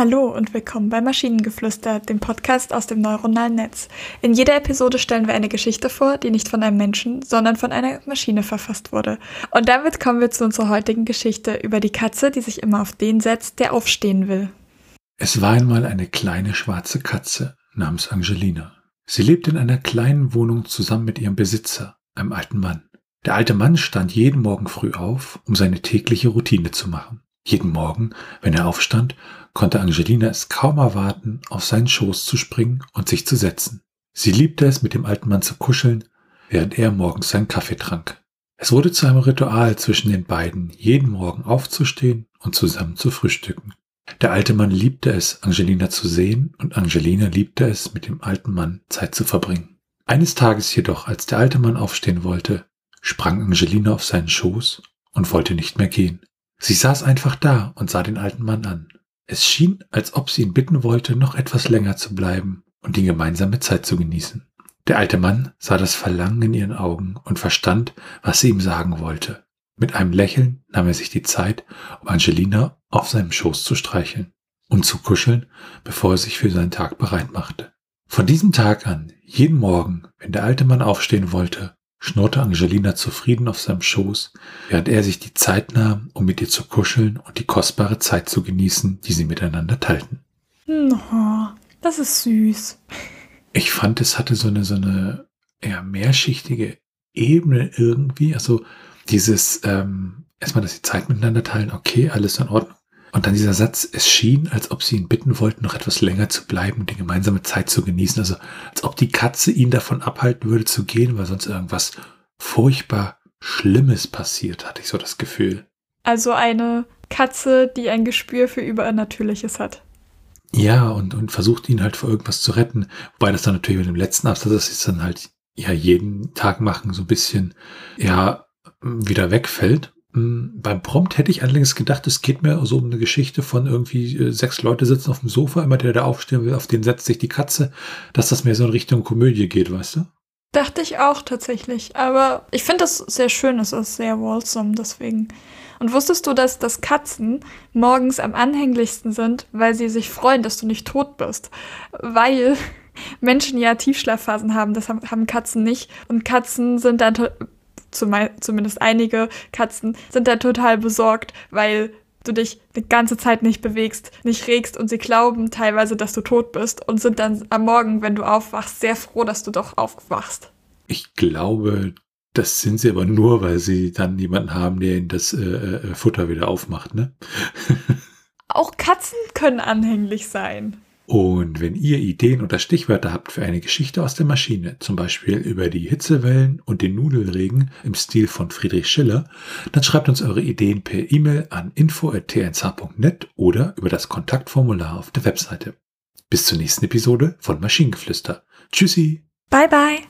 Hallo und willkommen bei Maschinengeflüster, dem Podcast aus dem neuronalen Netz. In jeder Episode stellen wir eine Geschichte vor, die nicht von einem Menschen, sondern von einer Maschine verfasst wurde. Und damit kommen wir zu unserer heutigen Geschichte über die Katze, die sich immer auf den setzt, der aufstehen will. Es war einmal eine kleine schwarze Katze namens Angelina. Sie lebte in einer kleinen Wohnung zusammen mit ihrem Besitzer, einem alten Mann. Der alte Mann stand jeden Morgen früh auf, um seine tägliche Routine zu machen. Jeden Morgen, wenn er aufstand, konnte Angelina es kaum erwarten, auf seinen Schoß zu springen und sich zu setzen. Sie liebte es, mit dem alten Mann zu kuscheln, während er morgens seinen Kaffee trank. Es wurde zu einem Ritual zwischen den beiden, jeden Morgen aufzustehen und zusammen zu frühstücken. Der alte Mann liebte es, Angelina zu sehen, und Angelina liebte es, mit dem alten Mann Zeit zu verbringen. Eines Tages jedoch, als der alte Mann aufstehen wollte, sprang Angelina auf seinen Schoß und wollte nicht mehr gehen. Sie saß einfach da und sah den alten Mann an. Es schien, als ob sie ihn bitten wollte, noch etwas länger zu bleiben und die gemeinsame Zeit zu genießen. Der alte Mann sah das Verlangen in ihren Augen und verstand, was sie ihm sagen wollte. Mit einem Lächeln nahm er sich die Zeit, um Angelina auf seinem Schoß zu streicheln und zu kuscheln, bevor er sich für seinen Tag bereit machte. Von diesem Tag an, jeden Morgen, wenn der alte Mann aufstehen wollte, schnurrte Angelina zufrieden auf seinem Schoß, während er sich die Zeit nahm, um mit ihr zu kuscheln und die kostbare Zeit zu genießen, die sie miteinander teilten. Oh, das ist süß. Ich fand, es hatte so eine, so eine eher mehrschichtige Ebene irgendwie. Also dieses, ähm, erstmal, dass sie Zeit miteinander teilen, okay, alles in Ordnung. Und dann dieser Satz, es schien, als ob sie ihn bitten wollten, noch etwas länger zu bleiben und die gemeinsame Zeit zu genießen. Also als ob die Katze ihn davon abhalten würde zu gehen, weil sonst irgendwas furchtbar Schlimmes passiert, hatte ich so das Gefühl. Also eine Katze, die ein Gespür für Übernatürliches hat. Ja, und, und versucht ihn halt vor irgendwas zu retten. Wobei das dann natürlich mit dem letzten Absatz, das ist dann halt ja jeden Tag machen, so ein bisschen, ja, wieder wegfällt. Hm, beim Prompt hätte ich allerdings gedacht, es geht mir so um eine Geschichte von irgendwie äh, sechs Leute sitzen auf dem Sofa, immer der da aufstehen will, auf den setzt sich die Katze, dass das mehr so in Richtung Komödie geht, weißt du? Dachte ich auch tatsächlich. Aber ich finde das sehr schön, es ist sehr wholesome, deswegen. Und wusstest du, dass, dass Katzen morgens am anhänglichsten sind, weil sie sich freuen, dass du nicht tot bist? Weil Menschen ja Tiefschlafphasen haben, das haben Katzen nicht. Und Katzen sind dann zumindest einige Katzen, sind da total besorgt, weil du dich die ganze Zeit nicht bewegst, nicht regst und sie glauben teilweise, dass du tot bist und sind dann am Morgen, wenn du aufwachst, sehr froh, dass du doch aufwachst. Ich glaube, das sind sie aber nur, weil sie dann jemanden haben, der ihnen das äh, äh Futter wieder aufmacht, ne? Auch Katzen können anhänglich sein. Und wenn ihr Ideen oder Stichwörter habt für eine Geschichte aus der Maschine, zum Beispiel über die Hitzewellen und den Nudelregen im Stil von Friedrich Schiller, dann schreibt uns eure Ideen per E-Mail an info.tnsh.net oder über das Kontaktformular auf der Webseite. Bis zur nächsten Episode von Maschinengeflüster. Tschüssi. Bye bye.